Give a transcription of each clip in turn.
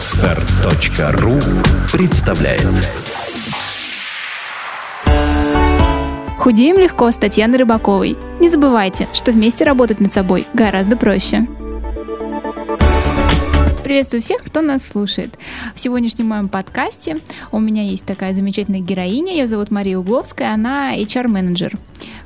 Отстар.ру представляет Худеем легко с Татьяной Рыбаковой. Не забывайте, что вместе работать над собой гораздо проще. Приветствую всех, кто нас слушает. В сегодняшнем моем подкасте у меня есть такая замечательная героиня. Ее зовут Мария Угловская. Она HR-менеджер.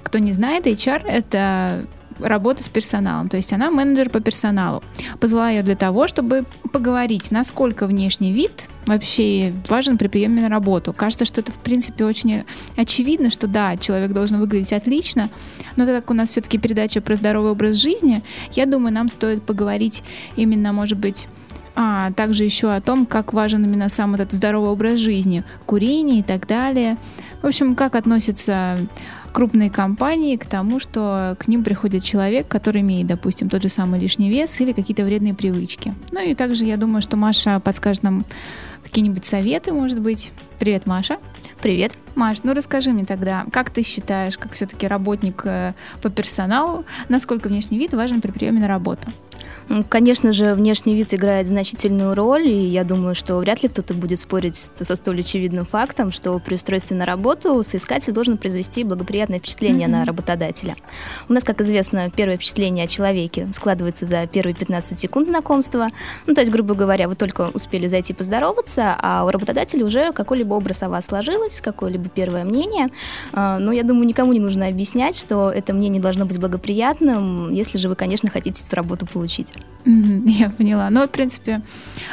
Кто не знает, HR — это работа с персоналом, то есть она менеджер по персоналу. Позвала ее для того, чтобы поговорить, насколько внешний вид вообще важен при приеме на работу. Кажется, что это, в принципе, очень очевидно, что да, человек должен выглядеть отлично, но так как у нас все-таки передача про здоровый образ жизни, я думаю, нам стоит поговорить именно, может быть, а также еще о том, как важен именно сам этот здоровый образ жизни, курение и так далее. В общем, как относится крупные компании к тому, что к ним приходит человек, который имеет, допустим, тот же самый лишний вес или какие-то вредные привычки. Ну и также я думаю, что Маша подскажет нам какие-нибудь советы, может быть. Привет, Маша. Привет. Маш, ну расскажи мне тогда, как ты считаешь, как все-таки работник э, по персоналу, насколько внешний вид важен при приеме на работу? Конечно же, внешний вид играет значительную роль, и я думаю, что вряд ли кто-то будет спорить со столь очевидным фактом, что при устройстве на работу соискатель должен произвести благоприятное впечатление mm-hmm. на работодателя. У нас, как известно, первое впечатление о человеке складывается за первые 15 секунд знакомства. Ну, то есть, грубо говоря, вы только успели зайти поздороваться, а у работодателя уже какой-либо образ о вас сложилось, какое-либо первое мнение. А, но я думаю, никому не нужно объяснять, что это мнение должно быть благоприятным, если же вы, конечно, хотите эту работу получить. Я поняла. Ну, в принципе,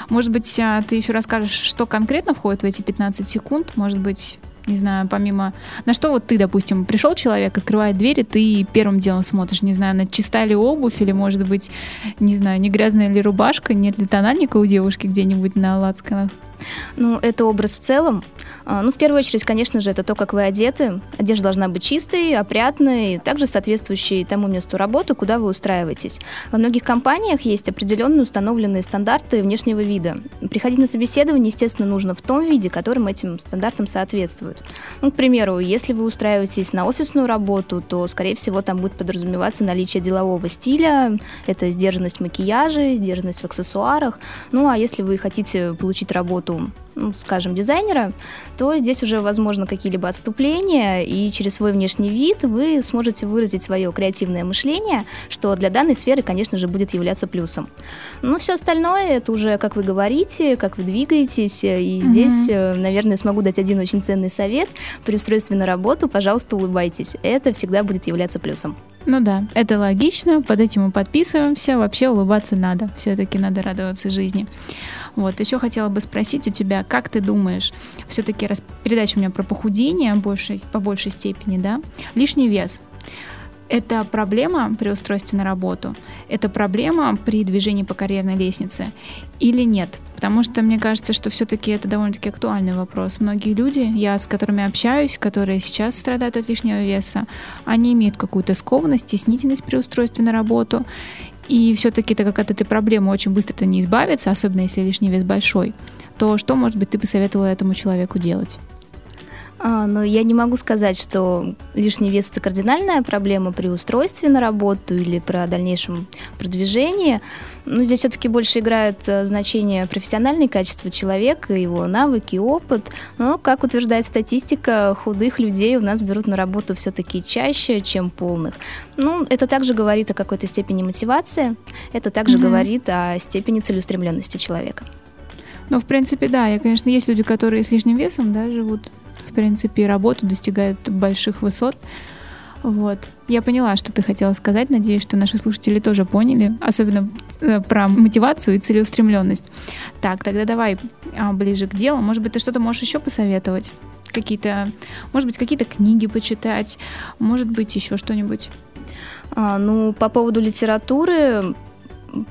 может быть, а, ты еще расскажешь, что конкретно входит в эти 15 секунд? Может быть, не знаю, помимо... На что вот ты, допустим, пришел человек, открывает двери, ты первым делом смотришь, не знаю, на чиста ли обувь, или, может быть, не знаю, не грязная ли рубашка, нет ли тональника у девушки где-нибудь на лацканах? Ну, это образ в целом. А, ну, в первую очередь, конечно же, это то, как вы одеты. Одежда должна быть чистой, опрятной, также соответствующей тому месту работы, куда вы устраиваетесь. Во многих компаниях есть определенные установленные стандарты внешнего вида. Приходить на собеседование, естественно, нужно в том виде, которым этим стандартам соответствует. Ну, к примеру, если вы устраиваетесь на офисную работу, то, скорее всего, там будет подразумеваться наличие делового стиля, это сдержанность в макияже, сдержанность в аксессуарах. Ну, а если вы хотите получить работу ну, скажем, дизайнера, то здесь уже возможно какие-либо отступления, и через свой внешний вид вы сможете выразить свое креативное мышление, что для данной сферы, конечно же, будет являться плюсом. Ну, все остальное, это уже как вы говорите, как вы двигаетесь, и здесь, mm-hmm. наверное, смогу дать один очень ценный совет. При устройстве на работу, пожалуйста, улыбайтесь. Это всегда будет являться плюсом. Ну да, это логично, под этим мы подписываемся. Вообще улыбаться надо, все-таки надо радоваться жизни. Вот, еще хотела бы спросить у тебя, как ты думаешь, все-таки раз, передача у меня про похудение больше, по большей степени, да, лишний вес. Это проблема при устройстве на работу? Это проблема при движении по карьерной лестнице? Или нет? Потому что мне кажется, что все-таки это довольно-таки актуальный вопрос. Многие люди, я с которыми общаюсь, которые сейчас страдают от лишнего веса, они имеют какую-то скованность, стеснительность при устройстве на работу. И все-таки, так как от этой проблемы очень быстро-то не избавиться, особенно если лишний вес большой, то что, может быть, ты посоветовала этому человеку делать? А, но я не могу сказать, что лишний вес это кардинальная проблема при устройстве на работу или про дальнейшем продвижении. Ну, здесь все-таки больше играет э, значение профессиональные качества человека, его навыки, опыт. Но, как утверждает статистика, худых людей у нас берут на работу все-таки чаще, чем полных. Ну, это также говорит о какой-то степени мотивации, это также mm-hmm. говорит о степени целеустремленности человека. Ну, в принципе, да. И, конечно, есть люди, которые с лишним весом да, живут в принципе, работу, достигают больших высот. Вот. Я поняла, что ты хотела сказать. Надеюсь, что наши слушатели тоже поняли, особенно э, про мотивацию и целеустремленность. Так, тогда давай а, ближе к делу. Может быть, ты что-то можешь еще посоветовать? Какие-то, может быть, какие-то книги почитать, может быть, еще что-нибудь. А, ну, по поводу литературы,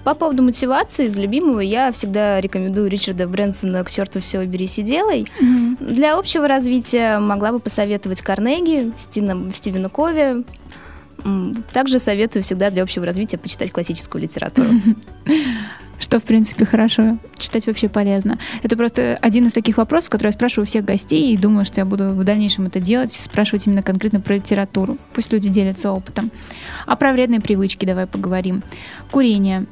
по поводу мотивации из любимого я всегда рекомендую Ричарда Брэнсона «К черту все бери сиделой». Mm-hmm. Для общего развития могла бы посоветовать Карнеги, Стина, Стивена Кови. Также советую всегда для общего развития почитать классическую литературу. Что, в принципе, хорошо. Читать вообще полезно. Это просто один из таких вопросов, который я спрашиваю у всех гостей, и думаю, что я буду в дальнейшем это делать, спрашивать именно конкретно про литературу. Пусть люди делятся опытом. А про вредные привычки давай поговорим. Курение.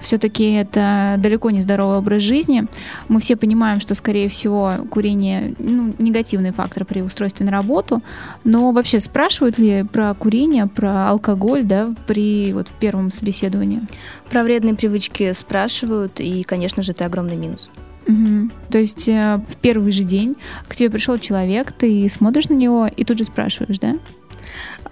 Все-таки это далеко не здоровый образ жизни. Мы все понимаем, что, скорее всего, курение ну, негативный фактор при устройстве на работу. Но вообще спрашивают ли про курение, про алкоголь да, при вот, первом собеседовании? Про вредные привычки спрашивают, и, конечно же, это огромный минус. Угу. То есть э, в первый же день к тебе пришел человек, ты смотришь на него и тут же спрашиваешь, да?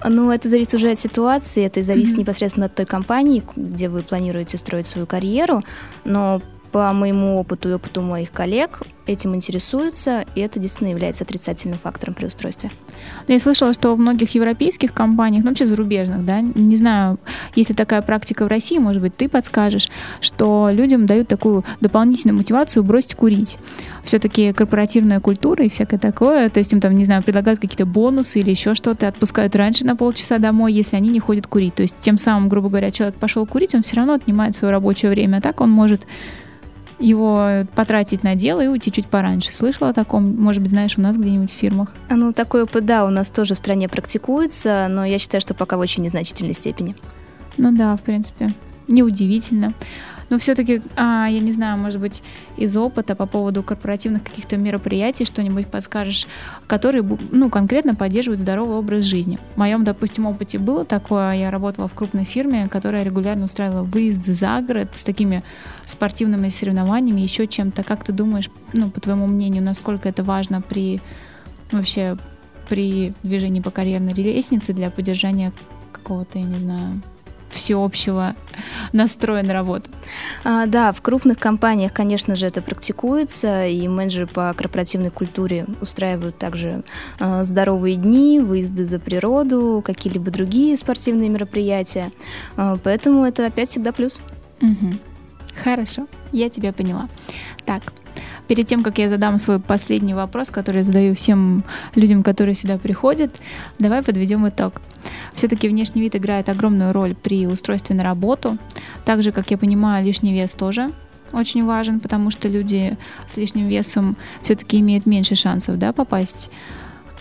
Ну, это зависит уже от ситуации, это зависит mm-hmm. непосредственно от той компании, где вы планируете строить свою карьеру. Но по моему опыту и опыту моих коллег этим интересуются, и это действительно является отрицательным фактором при устройстве. Но я слышала, что в многих европейских компаниях, ну вообще зарубежных, да, не знаю, если такая практика в России, может быть, ты подскажешь, что людям дают такую дополнительную мотивацию бросить курить. Все-таки корпоративная культура и всякое такое, то есть им там, не знаю, предлагают какие-то бонусы или еще что-то, отпускают раньше на полчаса домой, если они не ходят курить. То есть тем самым, грубо говоря, человек пошел курить, он все равно отнимает свое рабочее время, а так он может его потратить на дело и уйти чуть пораньше. Слышала о таком? Может быть, знаешь, у нас где-нибудь в фирмах? А, ну, такой опыт, да, у нас тоже в стране практикуется, но я считаю, что пока в очень незначительной степени. Ну да, в принципе, неудивительно. Но все-таки, а, я не знаю, может быть, из опыта по поводу корпоративных каких-то мероприятий что-нибудь подскажешь, которые, ну, конкретно поддерживают здоровый образ жизни. В моем, допустим, опыте было такое, я работала в крупной фирме, которая регулярно устраивала выезды за город с такими спортивными соревнованиями, еще чем-то. Как ты думаешь, ну, по твоему мнению, насколько это важно при вообще при движении по карьерной лестнице для поддержания какого-то, я не знаю, всеобщего настроя на работу. А, да, в крупных компаниях, конечно же, это практикуется, и менеджеры по корпоративной культуре устраивают также а, здоровые дни, выезды за природу, какие-либо другие спортивные мероприятия. А, поэтому это опять всегда плюс. Угу. Хорошо, я тебя поняла. Так, перед тем, как я задам свой последний вопрос, который я задаю всем людям, которые сюда приходят, давай подведем итог. Все-таки внешний вид играет огромную роль при устройстве на работу. Также, как я понимаю, лишний вес тоже очень важен, потому что люди с лишним весом все-таки имеют меньше шансов да, попасть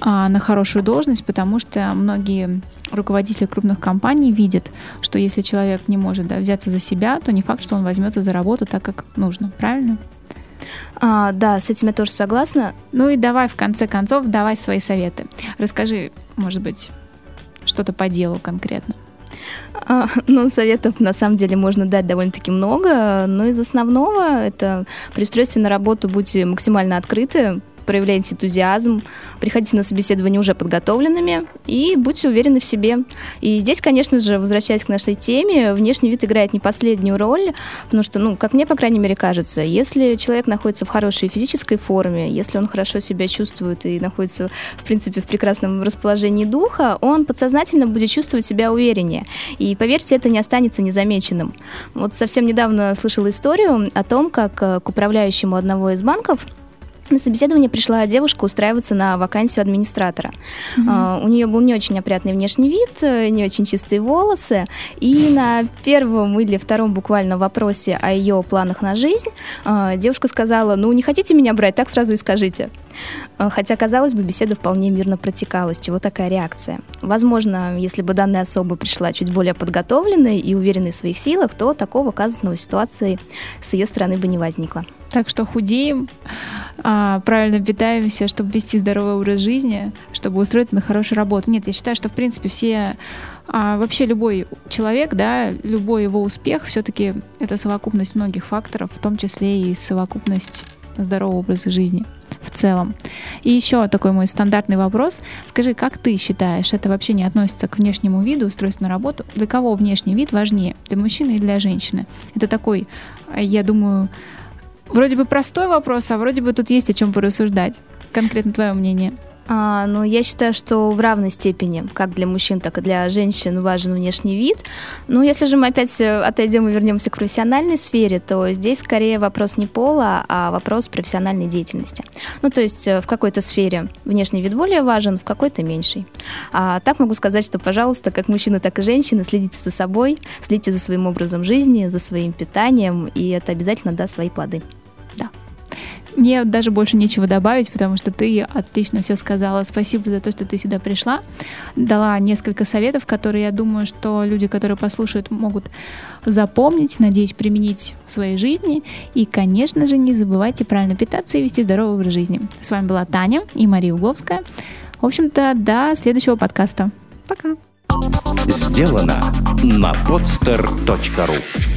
а, на хорошую должность, потому что многие руководители крупных компаний видят, что если человек не может да, взяться за себя, то не факт, что он возьмется за работу так, как нужно. Правильно? А, да, с этим я тоже согласна. Ну и давай, в конце концов, давай свои советы. Расскажи, может быть, что-то по делу конкретно. А, ну, советов на самом деле можно дать довольно-таки много, но из основного это при устройстве на работу будьте максимально открыты, проявляйте энтузиазм, приходите на собеседование уже подготовленными и будьте уверены в себе. И здесь, конечно же, возвращаясь к нашей теме, внешний вид играет не последнюю роль, потому что, ну, как мне, по крайней мере, кажется, если человек находится в хорошей физической форме, если он хорошо себя чувствует и находится, в принципе, в прекрасном расположении духа, он подсознательно будет чувствовать себя увереннее. И, поверьте, это не останется незамеченным. Вот совсем недавно слышала историю о том, как э, к управляющему одного из банков на собеседование пришла девушка устраиваться на вакансию администратора. Mm-hmm. У нее был не очень опрятный внешний вид, э, не очень чистые волосы. И на первом или втором буквально вопросе о ее планах на жизнь uh, девушка сказала, ну не хотите меня брать, так сразу и скажите. Uh, хотя, казалось бы, беседа вполне мирно протекала. С чего такая реакция? Возможно, если бы данная особа пришла чуть более подготовленной и уверенной в своих силах, то такого казусного ситуации с ее стороны бы не возникло. Так что худеем, а, правильно питаемся, чтобы вести здоровый образ жизни, чтобы устроиться на хорошую работу. Нет, я считаю, что в принципе все а вообще любой человек, да, любой его успех все-таки это совокупность многих факторов, в том числе и совокупность здорового образа жизни целом. И еще такой мой стандартный вопрос. Скажи, как ты считаешь, это вообще не относится к внешнему виду, устройству на работу? Для кого внешний вид важнее? Для мужчины и для женщины? Это такой, я думаю, Вроде бы простой вопрос, а вроде бы тут есть о чем порассуждать. Конкретно твое мнение. А, ну, я считаю, что в равной степени, как для мужчин, так и для женщин, важен внешний вид. Ну, если же мы опять э, отойдем и вернемся к профессиональной сфере, то здесь скорее вопрос не пола, а вопрос профессиональной деятельности. Ну, то есть э, в какой-то сфере внешний вид более важен, в какой-то меньший. А так могу сказать, что, пожалуйста, как мужчины, так и женщины, следите за собой, следите за своим образом жизни, за своим питанием, и это обязательно даст свои плоды. Мне даже больше нечего добавить, потому что ты отлично все сказала. Спасибо за то, что ты сюда пришла. Дала несколько советов, которые, я думаю, что люди, которые послушают, могут запомнить, надеюсь, применить в своей жизни. И, конечно же, не забывайте правильно питаться и вести здоровый образ жизни. С вами была Таня и Мария Угловская. В общем-то, до следующего подкаста. Пока. Сделано на podster.ru